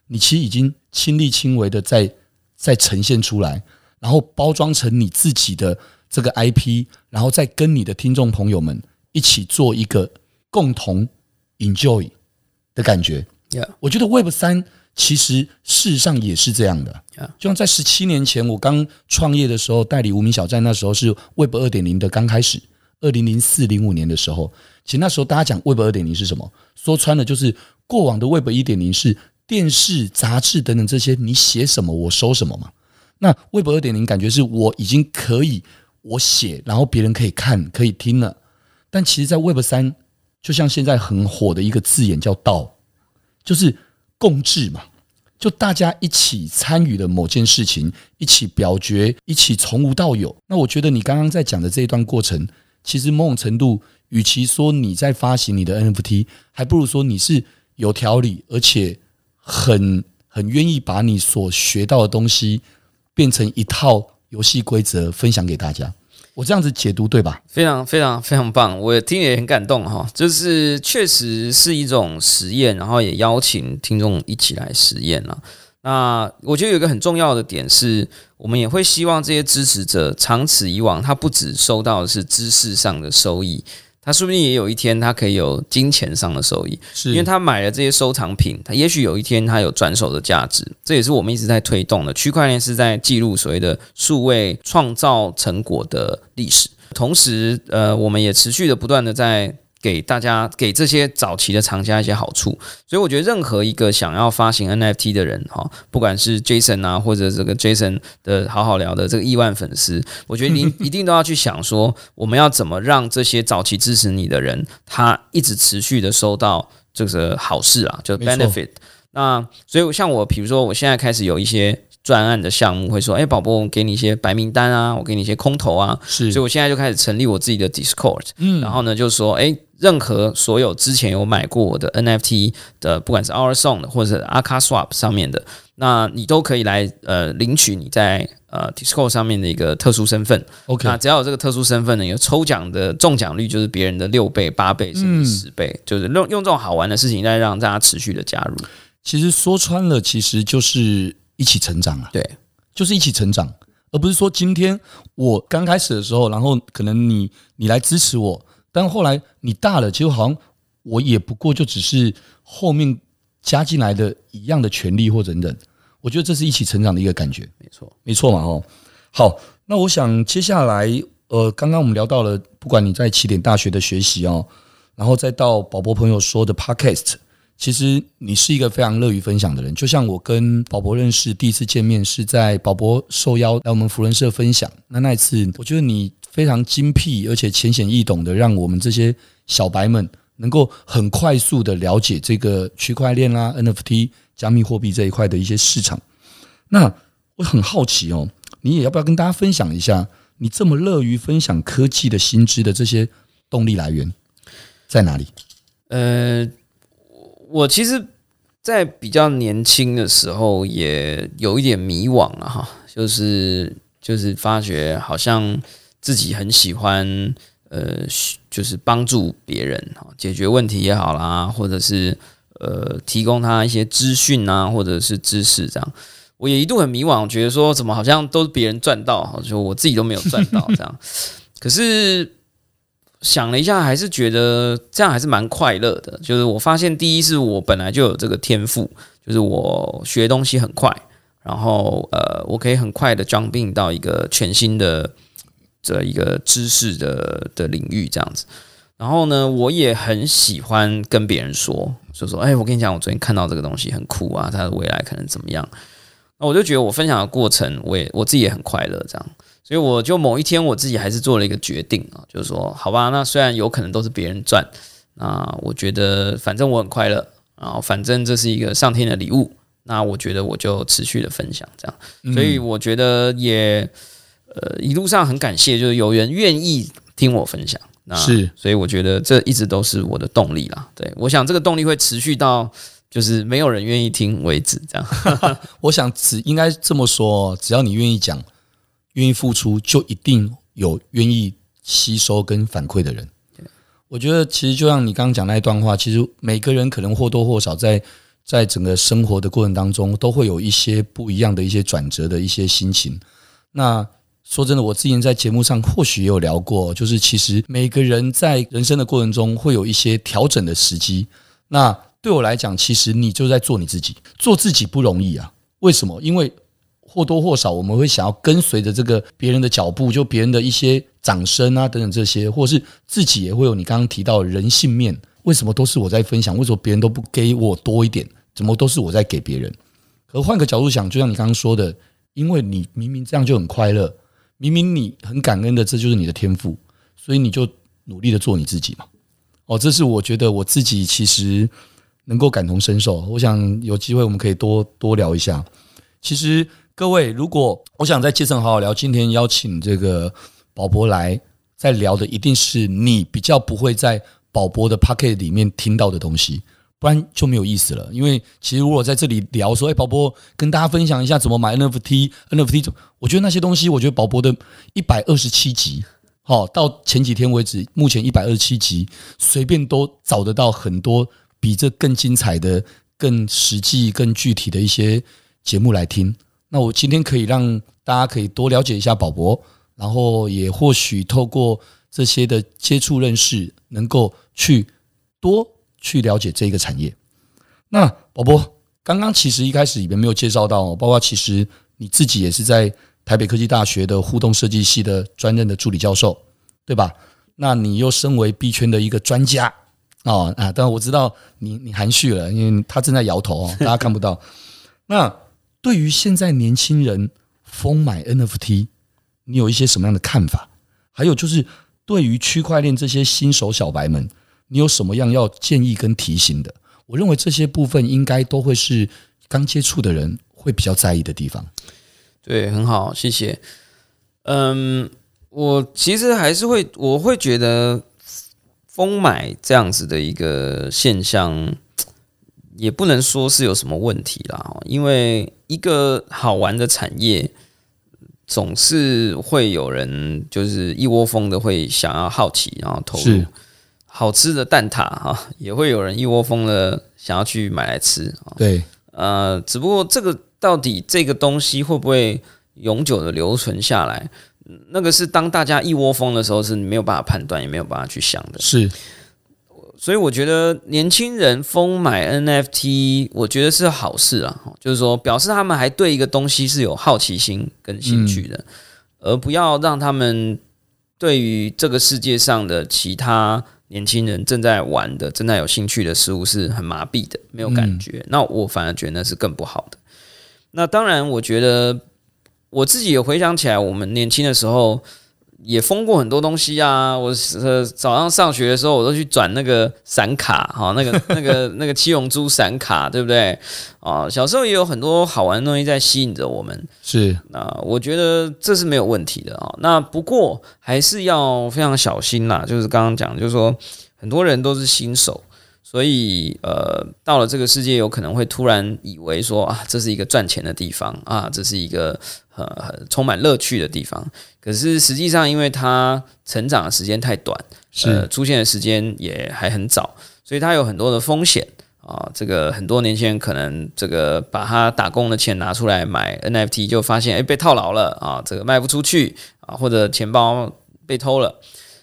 你其实已经亲力亲为的在在呈现出来，然后包装成你自己的这个 IP，然后再跟你的听众朋友们一起做一个共同 enjoy。的感觉，Yeah. 我觉得 Web 三其实事实上也是这样的。Yeah. 就像在十七年前我刚创业的时候，代理无名小站，那时候是 Web 二点零的刚开始，二零零四零五年的时候，其实那时候大家讲 Web 二点零是什么？说穿了就是过往的 Web 一点零是电视、杂志等等这些，你写什么我收什么嘛。那 Web 二点零感觉是我已经可以我写，然后别人可以看可以听了。但其实，在 Web 三。就像现在很火的一个字眼叫“道”，就是共治嘛，就大家一起参与了某件事情，一起表决，一起从无到有。那我觉得你刚刚在讲的这一段过程，其实某种程度，与其说你在发行你的 NFT，还不如说你是有条理，而且很很愿意把你所学到的东西变成一套游戏规则分享给大家。我这样子解读对吧？非常非常非常棒，我听也很感动哈。就是确实是一种实验，然后也邀请听众一起来实验了。那我觉得有一个很重要的点是，我们也会希望这些支持者长此以往，他不只收到的是知识上的收益。他说不定也有一天，他可以有金钱上的收益，是因为他买了这些收藏品，他也许有一天他有转手的价值。这也是我们一直在推动的。区块链是在记录所谓的数位创造成果的历史，同时，呃，我们也持续的不断的在。给大家给这些早期的藏家一些好处，所以我觉得任何一个想要发行 NFT 的人哈，不管是 Jason 啊，或者这个 Jason 的好好聊的这个亿万粉丝，我觉得你一定都要去想说，我们要怎么让这些早期支持你的人，他一直持续的收到这个好事啊，就 benefit。那所以像我，比如说我现在开始有一些。专案的项目会说：“哎，宝宝，我给你一些白名单啊，我给你一些空投啊。”是，所以我现在就开始成立我自己的 Discord。嗯，然后呢，就说：“哎，任何所有之前有买过我的 NFT 的，不管是 Our Song 的或者是 Aka Swap 上面的，那你都可以来呃领取你在呃 Discord 上面的一个特殊身份。OK，那只要有这个特殊身份呢，有抽奖的中奖率就是别人的六倍、八倍甚至十倍，嗯、就是用用这种好玩的事情来让大家持续的加入。”其实说穿了，其实就是一起成长啊。对，就是一起成长，而不是说今天我刚开始的时候，然后可能你你来支持我，但后来你大了，其实好像我也不过就只是后面加进来的一样的权利或者等等。我觉得这是一起成长的一个感觉。没错，没错嘛，哦。好，那我想接下来，呃，刚刚我们聊到了，不管你在起点大学的学习哦，然后再到宝博朋友说的 Podcast。其实你是一个非常乐于分享的人，就像我跟宝博认识第一次见面是在宝博受邀来我们扶轮社分享，那那一次我觉得你非常精辟而且浅显易懂的，让我们这些小白们能够很快速的了解这个区块链啦、NFT、加密货币这一块的一些市场。那我很好奇哦，你也要不要跟大家分享一下，你这么乐于分享科技的新知的这些动力来源在哪里？呃。我其实，在比较年轻的时候，也有一点迷惘了哈，就是就是发觉好像自己很喜欢，呃，就是帮助别人哈，解决问题也好啦，或者是呃，提供他一些资讯啊，或者是知识这样。我也一度很迷惘，觉得说怎么好像都是别人赚到哈，就我自己都没有赚到这样。可是。想了一下，还是觉得这样还是蛮快乐的。就是我发现，第一是我本来就有这个天赋，就是我学东西很快，然后呃，我可以很快的 jump in 到一个全新的这一个知识的的领域这样子。然后呢，我也很喜欢跟别人说，就说：“哎，我跟你讲，我昨天看到这个东西很酷啊，它的未来可能怎么样？”那我就觉得我分享的过程，我也我自己也很快乐，这样。所以我就某一天我自己还是做了一个决定啊，就是说，好吧，那虽然有可能都是别人赚，那我觉得反正我很快乐，然后反正这是一个上天的礼物，那我觉得我就持续的分享这样。所以我觉得也呃一路上很感谢，就是有人愿意听我分享，那是，所以我觉得这一直都是我的动力啦。对，我想这个动力会持续到就是没有人愿意听为止，这样。我想只应该这么说，只要你愿意讲。愿意付出，就一定有愿意吸收跟反馈的人。我觉得其实就像你刚刚讲那一段话，其实每个人可能或多或少在在整个生活的过程当中，都会有一些不一样的一些转折的一些心情。那说真的，我之前在节目上或许也有聊过，就是其实每个人在人生的过程中会有一些调整的时机。那对我来讲，其实你就在做你自己，做自己不容易啊。为什么？因为或多或少，我们会想要跟随着这个别人的脚步，就别人的一些掌声啊等等这些，或是自己也会有你刚刚提到人性面。为什么都是我在分享？为什么别人都不给我多一点？怎么都是我在给别人？可换个角度想，就像你刚刚说的，因为你明明这样就很快乐，明明你很感恩的，这就是你的天赋，所以你就努力的做你自己嘛。哦，这是我觉得我自己其实能够感同身受。我想有机会我们可以多多聊一下。其实。各位，如果我想在街上好好聊，今天邀请这个宝博来，在聊的一定是你比较不会在宝博的 Pocket 里面听到的东西，不然就没有意思了。因为其实如果在这里聊说，哎，宝博跟大家分享一下怎么买 NFT，NFT，我觉得那些东西，我觉得宝博的一百二十七集，好，到前几天为止，目前一百二十七集，随便都找得到很多比这更精彩的、更实际、更具体的一些节目来听。那我今天可以让大家可以多了解一下宝博，然后也或许透过这些的接触认识，能够去多去了解这个产业。那宝博刚刚其实一开始里面没有介绍到，包括其实你自己也是在台北科技大学的互动设计系的专任的助理教授，对吧？那你又身为币圈的一个专家啊啊！当然我知道你你含蓄了，因为他正在摇头哦，大家看不到。那对于现在年轻人疯买 NFT，你有一些什么样的看法？还有就是对于区块链这些新手小白们，你有什么样要建议跟提醒的？我认为这些部分应该都会是刚接触的人会比较在意的地方。对，很好，谢谢。嗯，我其实还是会，我会觉得疯买这样子的一个现象。也不能说是有什么问题啦，因为一个好玩的产业，总是会有人就是一窝蜂的会想要好奇，然后投入。好吃的蛋挞哈，也会有人一窝蜂的想要去买来吃。对，呃，只不过这个到底这个东西会不会永久的留存下来？那个是当大家一窝蜂的时候，是你没有办法判断，也没有办法去想的。是，所以我觉得年轻人疯买 NFT，我觉得是好事啊，就是说表示他们还对一个东西是有好奇心跟兴趣的，嗯、而不要让他们对于这个世界上的其他年轻人正在玩的、正在有兴趣的事物是很麻痹的，没有感觉。嗯、那我反而觉得那是更不好的。那当然，我觉得。我自己也回想起来，我们年轻的时候也封过很多东西啊。我呃早上上学的时候，我都去转那个闪卡，哈，那个 那个那个七龙珠闪卡，对不对？啊，小时候也有很多好玩的东西在吸引着我们。是，那我觉得这是没有问题的啊。那不过还是要非常小心啦，就是刚刚讲，就是说很多人都是新手。所以，呃，到了这个世界，有可能会突然以为说啊，这是一个赚钱的地方啊，这是一个很很充满乐趣的地方。可是实际上，因为它成长的时间太短，是呃，出现的时间也还很早，所以它有很多的风险啊。这个很多年轻人可能这个把他打工的钱拿出来买 NFT，就发现哎被套牢了啊，这个卖不出去啊，或者钱包被偷了。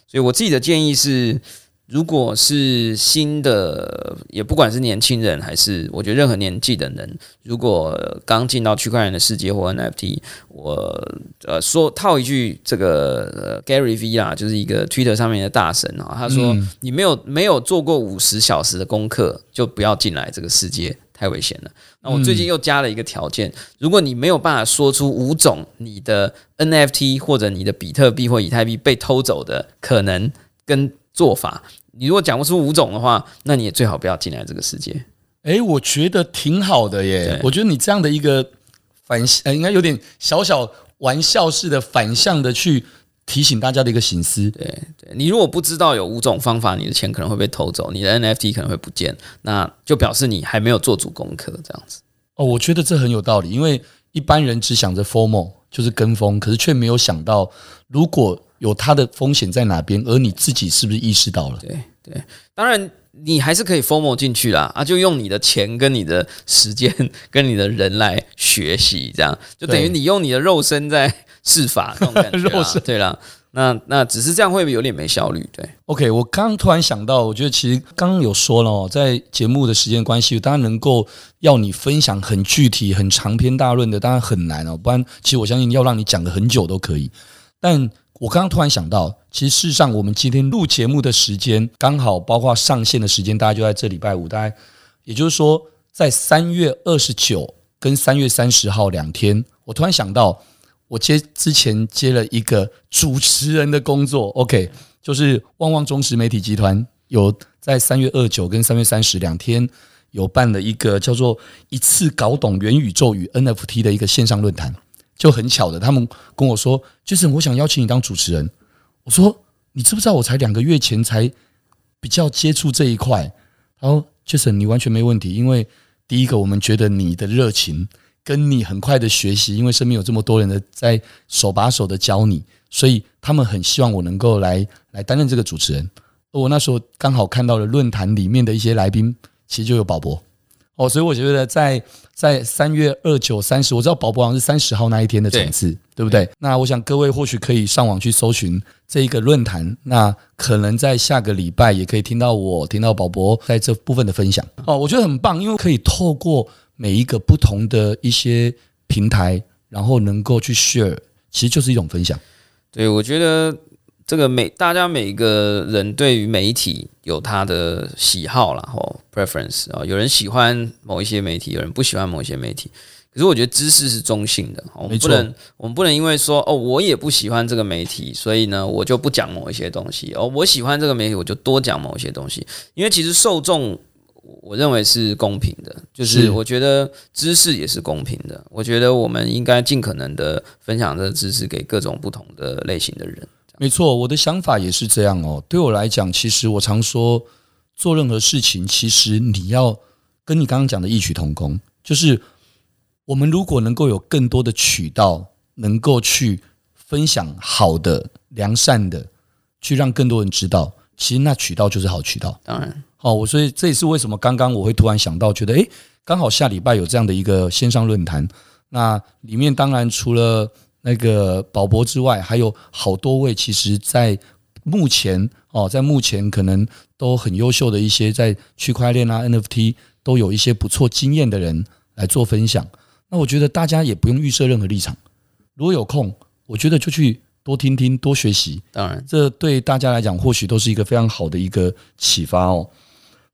所以我自己的建议是。如果是新的，也不管是年轻人还是我觉得任何年纪的人，如果刚进到区块链的世界或 NFT，我呃说套一句这个、呃、Gary V 啊，就是一个 Twitter 上面的大神啊，他说、你没有没有做过五十小时的功课，就不要进来这个世界，太危险了。那我最近又加了一个条件，如果你没有办法说出五种你的 NFT 或者你的比特币或以太币被偷走的可能跟做法。你如果讲不出五种的话，那你也最好不要进来这个世界。哎，我觉得挺好的耶。我觉得你这样的一个反，呃，应该有点小小玩笑式的反向的去提醒大家的一个醒思。对对，你如果不知道有五种方法，你的钱可能会被偷走，你的 NFT 可能会不见，那就表示你还没有做足功课，这样子。哦，我觉得这很有道理，因为一般人只想着 formal 就是跟风，可是却没有想到如果。有它的风险在哪边，而你自己是不是意识到了？对对，当然你还是可以 FOMO 进去啦，啊，就用你的钱跟你的时间跟你的人来学习，这样就等于你用你的肉身在试法这种感觉。肉身对啦，那那只是这样会不会有点没效率？对，OK，我刚刚突然想到，我觉得其实刚刚有说了哦，在节目的时间关系，当然能够要你分享很具体、很长篇大论的，当然很难哦。不然，其实我相信要让你讲个很久都可以，但。我刚刚突然想到，其实事实上，我们今天录节目的时间刚好包括上线的时间，大概就在这礼拜五，大概也就是说，在三月二十九跟三月三十号两天，我突然想到，我接之前接了一个主持人的工作，OK，就是旺旺中时媒体集团有在三月二九跟三月三十两天有办了一个叫做“一次搞懂元宇宙与 NFT” 的一个线上论坛。就很巧的，他们跟我说：“Jason，我想邀请你当主持人。”我说：“你知不知道我才两个月前才比较接触这一块？”他说：“Jason，你完全没问题，因为第一个，我们觉得你的热情跟你很快的学习，因为身边有这么多人的在手把手的教你，所以他们很希望我能够来来担任这个主持人。”我那时候刚好看到了论坛里面的一些来宾，其实就有宝博。哦，所以我觉得在在三月二九三十，我知道宝博好像是三十号那一天的场次，对，对不对？那我想各位或许可以上网去搜寻这一个论坛，那可能在下个礼拜也可以听到我听到宝博在这部分的分享。哦，我觉得很棒，因为可以透过每一个不同的一些平台，然后能够去 share，其实就是一种分享。对，我觉得。这个每大家每个人对于媒体有他的喜好啦，哦 preference 啊，有人喜欢某一些媒体，有人不喜欢某一些媒体。可是我觉得知识是中性的，我们不能我们不能因为说哦，我也不喜欢这个媒体，所以呢我就不讲某一些东西哦，我喜欢这个媒体，我就多讲某一些东西。因为其实受众，我认为是公平的，就是我觉得知识也是公平的。我觉得我们应该尽可能的分享这个知识给各种不同的类型的人。没错，我的想法也是这样哦。对我来讲，其实我常说，做任何事情，其实你要跟你刚刚讲的异曲同工，就是我们如果能够有更多的渠道，能够去分享好的、良善的，去让更多人知道，其实那渠道就是好渠道。当然，好，我所以这也是为什么刚刚我会突然想到，觉得诶，刚好下礼拜有这样的一个线上论坛，那里面当然除了那个宝博之外，还有好多位，其实在目前哦，在目前可能都很优秀的一些在区块链啊 NFT 都有一些不错经验的人来做分享。那我觉得大家也不用预设任何立场，如果有空，我觉得就去多听听、多学习。当然，这对大家来讲或许都是一个非常好的一个启发哦。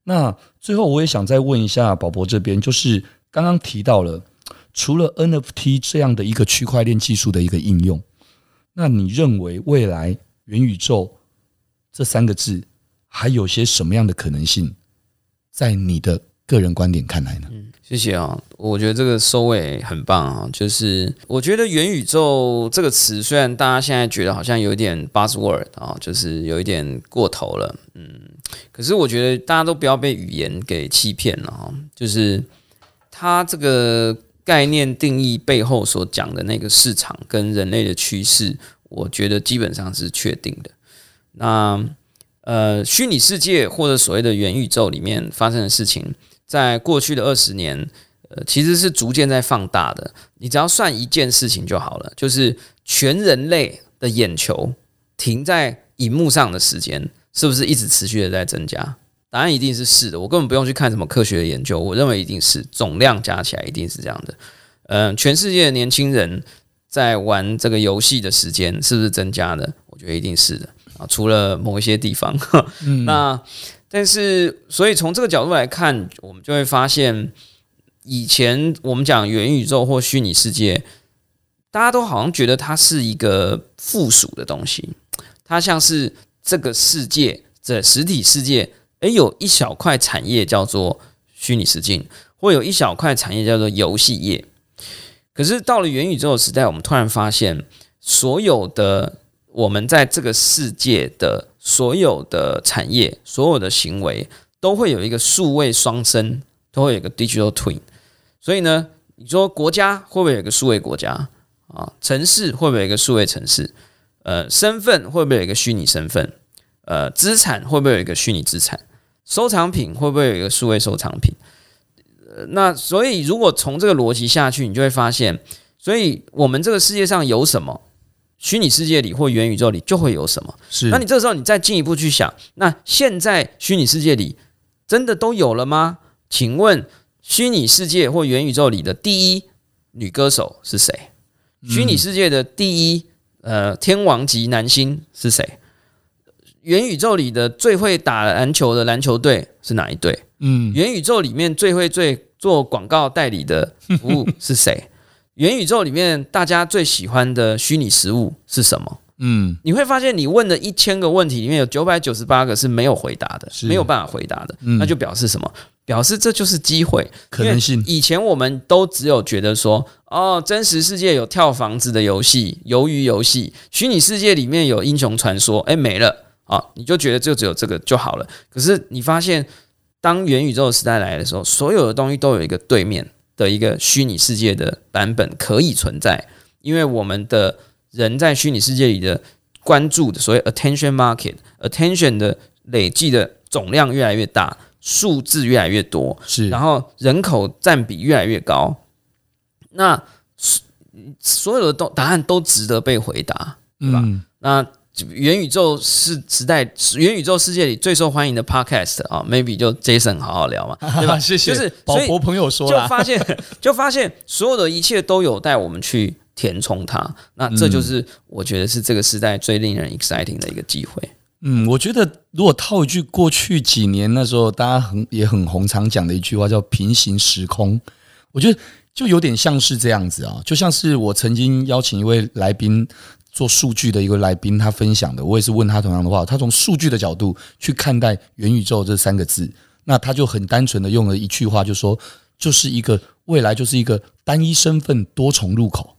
那最后我也想再问一下宝博这边，就是刚刚提到了。除了 NFT 这样的一个区块链技术的一个应用，那你认为未来元宇宙这三个字还有些什么样的可能性？在你的个人观点看来呢？嗯，谢谢啊，我觉得这个收尾很棒啊。就是我觉得元宇宙这个词，虽然大家现在觉得好像有点 buzzword 啊，就是有一点过头了，嗯，可是我觉得大家都不要被语言给欺骗了啊。就是它这个。概念定义背后所讲的那个市场跟人类的趋势，我觉得基本上是确定的。那呃，虚拟世界或者所谓的元宇宙里面发生的事情，在过去的二十年，呃，其实是逐渐在放大的。你只要算一件事情就好了，就是全人类的眼球停在荧幕上的时间，是不是一直持续的在增加？答案一定是是的，我根本不用去看什么科学的研究，我认为一定是总量加起来一定是这样的。嗯、呃，全世界的年轻人在玩这个游戏的时间是不是增加的？我觉得一定是的啊，除了某一些地方。嗯、那但是，所以从这个角度来看，我们就会发现，以前我们讲元宇宙或虚拟世界，大家都好像觉得它是一个附属的东西，它像是这个世界，这实体世界。诶，有一小块产业叫做虚拟实境，或有一小块产业叫做游戏业。可是到了元宇宙时代，我们突然发现，所有的我们在这个世界的所有的产业、所有的行为，都会有一个数位双生，都会有一个 digital twin。所以呢，你说国家会不会有一个数位国家啊？城市会不会有一个数位城市？呃，身份会不会有一个虚拟身份？呃，资产会不会有一个虚拟资产？收藏品会不会有一个数位收藏品？呃，那所以如果从这个逻辑下去，你就会发现，所以我们这个世界上有什么，虚拟世界里或元宇宙里就会有什么。是，那你这时候你再进一步去想，那现在虚拟世界里真的都有了吗？请问虚拟世界或元宇宙里的第一女歌手是谁？虚拟世界的第一呃天王级男星是谁？元宇宙里的最会打篮球的篮球队是哪一队？嗯，元宇宙里面最会最做广告代理的服务是谁？元宇宙里面大家最喜欢的虚拟食物是什么？嗯，你会发现你问的一千个问题里面有九百九十八个是没有回答的，没有办法回答的。嗯，那就表示什么？表示这就是机会可能性。以前我们都只有觉得说，哦，真实世界有跳房子的游戏、鱿鱼游戏，虚拟世界里面有英雄传说，哎，没了。啊，你就觉得就只有这个就好了。可是你发现，当元宇宙的时代来的时候，所有的东西都有一个对面的一个虚拟世界的版本可以存在，因为我们的人在虚拟世界里的关注的所谓 attention market，attention 的累计的总量越来越大，数字越来越多，是，然后人口占比越来越高，那所有的都答案都值得被回答，对吧？嗯、那。元宇宙是时代，元宇宙世界里最受欢迎的 podcast 啊，maybe 就 Jason 好好聊嘛，对吧？谢谢。就是宝博朋友说，就发现，就发现所有的一切都有待我们去填充它。那这就是我觉得是这个时代最令人 exciting 的一个机会。嗯，我觉得如果套一句过去几年那时候大家很也很红常讲的一句话叫平行时空，我觉得就有点像是这样子啊，就像是我曾经邀请一位来宾。做数据的一个来宾，他分享的，我也是问他同样的话。他从数据的角度去看待元宇宙这三个字，那他就很单纯的用了一句话，就说就是一个未来就是一个单一身份多重入口。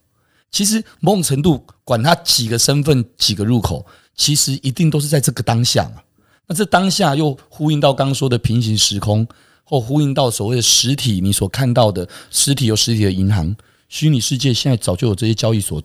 其实某种程度，管他几个身份几个入口，其实一定都是在这个当下嘛。那这当下又呼应到刚刚说的平行时空，或呼应到所谓的实体，你所看到的实体有实体的银行，虚拟世界现在早就有这些交易所。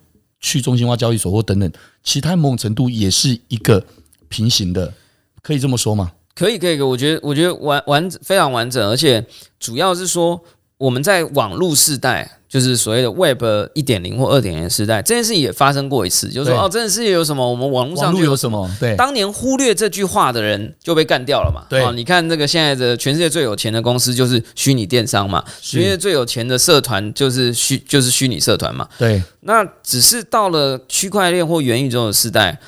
去中心化交易所或等等，其他某种程度也是一个平行的，可以这么说吗？可以，可以，我觉得，我觉得完完非常完整，而且主要是说，我们在网络时代，就是所谓的 Web 一点零或二点零时代，这件事情也发生过一次，就是说哦，这件事情有什么，我们网络上就有什么。对，当年忽略这句话的人就被干掉了嘛。对，哦，你看这个现在的全世界最有钱的公司就是虚拟电商嘛，全世界最有钱的社团就是虚就是虚拟社团嘛。对，那只是到了区块链或元宇宙的时代，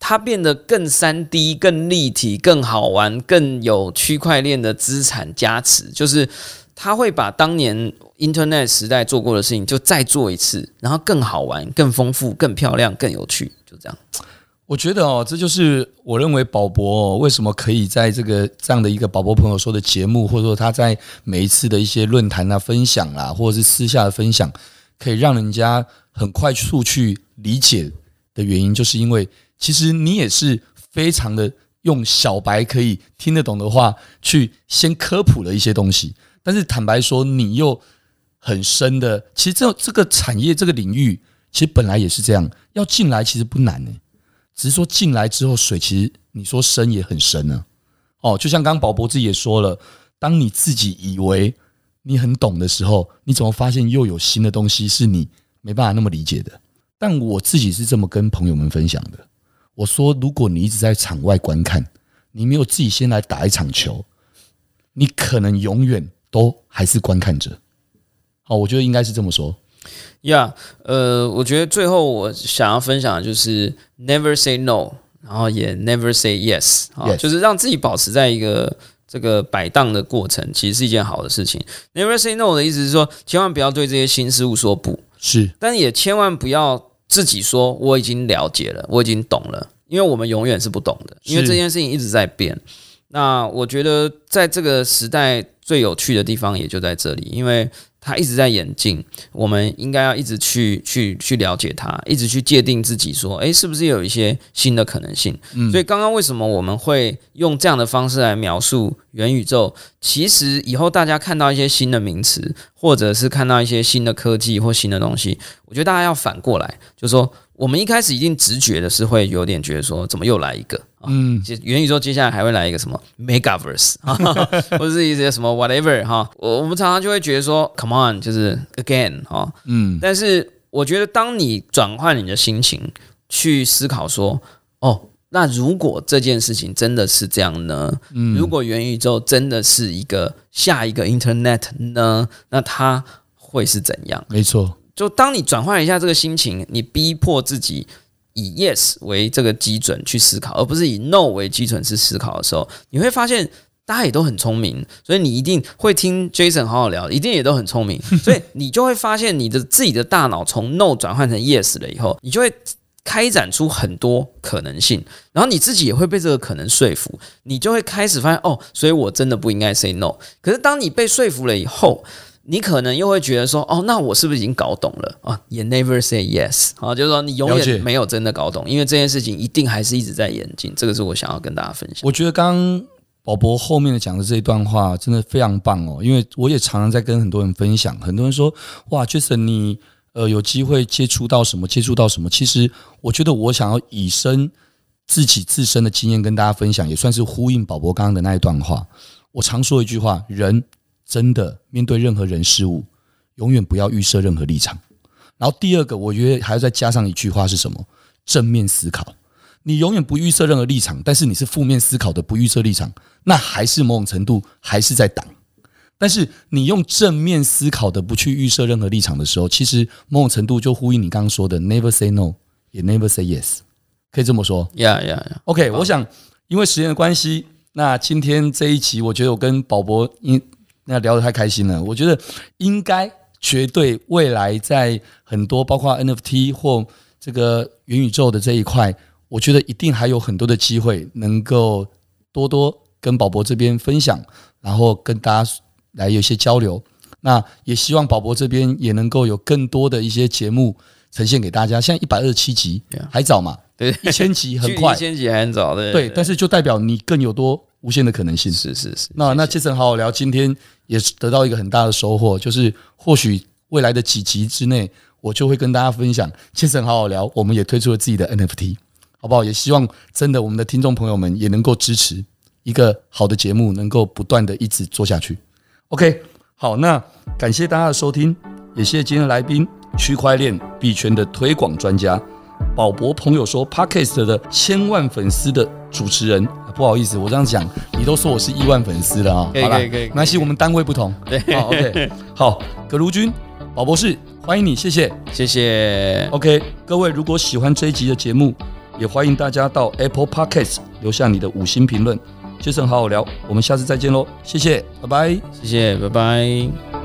它变得更三 D、更立体、更好玩、更有区块链的资产加持，就是。他会把当年 Internet 时代做过的事情就再做一次，然后更好玩、更丰富、更漂亮、更有趣，就这样。我觉得哦，这就是我认为宝博，为什么可以在这个这样的一个宝博朋友说的节目，或者说他在每一次的一些论坛啊、分享啦，或者是私下的分享，可以让人家很快速去理解的原因，就是因为其实你也是非常的用小白可以听得懂的话去先科普了一些东西。但是坦白说，你又很深的，其实这这个产业这个领域，其实本来也是这样，要进来其实不难呢，只是说进来之后水其实你说深也很深呢。哦，就像刚刚宝博自己也说了，当你自己以为你很懂的时候，你怎么发现又有新的东西是你没办法那么理解的？但我自己是这么跟朋友们分享的，我说，如果你一直在场外观看，你没有自己先来打一场球，你可能永远。都还是观看者，好，我觉得应该是这么说。呀、yeah，呃，我觉得最后我想要分享的就是 never say no，然后也 never say yes，啊，yes. 就是让自己保持在一个这个摆荡的过程，其实是一件好的事情。never say no 的意思是说，千万不要对这些新事物说不，是，但也千万不要自己说我已经了解了，我已经懂了，因为我们永远是不懂的，因为这件事情一直在变。那我觉得在这个时代。最有趣的地方也就在这里，因为它一直在演进，我们应该要一直去去去了解它，一直去界定自己，说，诶，是不是有一些新的可能性？嗯，所以刚刚为什么我们会用这样的方式来描述元宇宙？其实以后大家看到一些新的名词，或者是看到一些新的科技或新的东西，我觉得大家要反过来，就是说。我们一开始一定直觉的是会有点觉得说，怎么又来一个？嗯，元宇宙接下来还会来一个什么 Megaverse 或者是一些什么 whatever 哈？我我们常常就会觉得说，Come on，就是 again 哈。嗯，但是我觉得当你转换你的心情去思考说，哦，那如果这件事情真的是这样呢？嗯，如果元宇宙真的是一个下一个 Internet 呢？那它会是怎样？没错。就当你转换一下这个心情，你逼迫自己以 yes 为这个基准去思考，而不是以 no 为基准去思考的时候，你会发现大家也都很聪明，所以你一定会听 Jason 好好聊，一定也都很聪明，所以你就会发现你的自己的大脑从 no 转换成 yes 了以后，你就会开展出很多可能性，然后你自己也会被这个可能说服，你就会开始发现哦，所以我真的不应该 say no。可是当你被说服了以后，你可能又会觉得说，哦，那我是不是已经搞懂了啊？也 never say yes 啊，就是说你永远没有真的搞懂，因为这件事情一定还是一直在演进。这个是我想要跟大家分享。我觉得刚刚宝博后面的讲的这一段话真的非常棒哦，因为我也常常在跟很多人分享，很多人说，哇，Jason 你呃有机会接触到什么？接触到什么？其实我觉得我想要以身自己自身的经验跟大家分享，也算是呼应宝博刚刚的那一段话。我常说一句话，人。真的面对任何人事物，永远不要预设任何立场。然后第二个，我觉得还要再加上一句话是什么？正面思考。你永远不预设任何立场，但是你是负面思考的不预设立场，那还是某种程度还是在挡。但是你用正面思考的不去预设任何立场的时候，其实某种程度就呼应你刚刚说的 “never say no”，也 “never say yes”，可以这么说。Yeah, yeah, yeah. OK，我想因为时间的关系，那今天这一期，我觉得我跟宝博因那聊得太开心了，我觉得应该绝对未来在很多包括 NFT 或这个元宇宙的这一块，我觉得一定还有很多的机会能够多多跟宝博这边分享，然后跟大家来有一些交流。那也希望宝博这边也能够有更多的一些节目呈现给大家。现在一百二十七集还早嘛？对，一千集很快，一千集还很早，的，对，但是就代表你更有多无限的可能性。是是是。那那 Jason 好好聊，今天。也是得到一个很大的收获，就是或许未来的几集之内，我就会跟大家分享。切成好好聊，我们也推出了自己的 NFT，好不好？也希望真的我们的听众朋友们也能够支持一个好的节目，能够不断的一直做下去。OK，好，那感谢大家的收听，也谢谢今天的来宾，区块链币圈的推广专家，宝博朋友说 Podcast 的千万粉丝的主持人。不好意思，我这样讲，你都说我是亿万粉丝了啊。好了，没关系，我们单位不同。对，好，OK，好，葛如君，宝博士，欢迎你，谢谢，谢谢。OK，各位，如果喜欢这一集的节目，也欢迎大家到 Apple Podcast 留下你的五星评论。杰森好好聊，我们下次再见喽，谢谢，拜拜，谢谢，拜拜。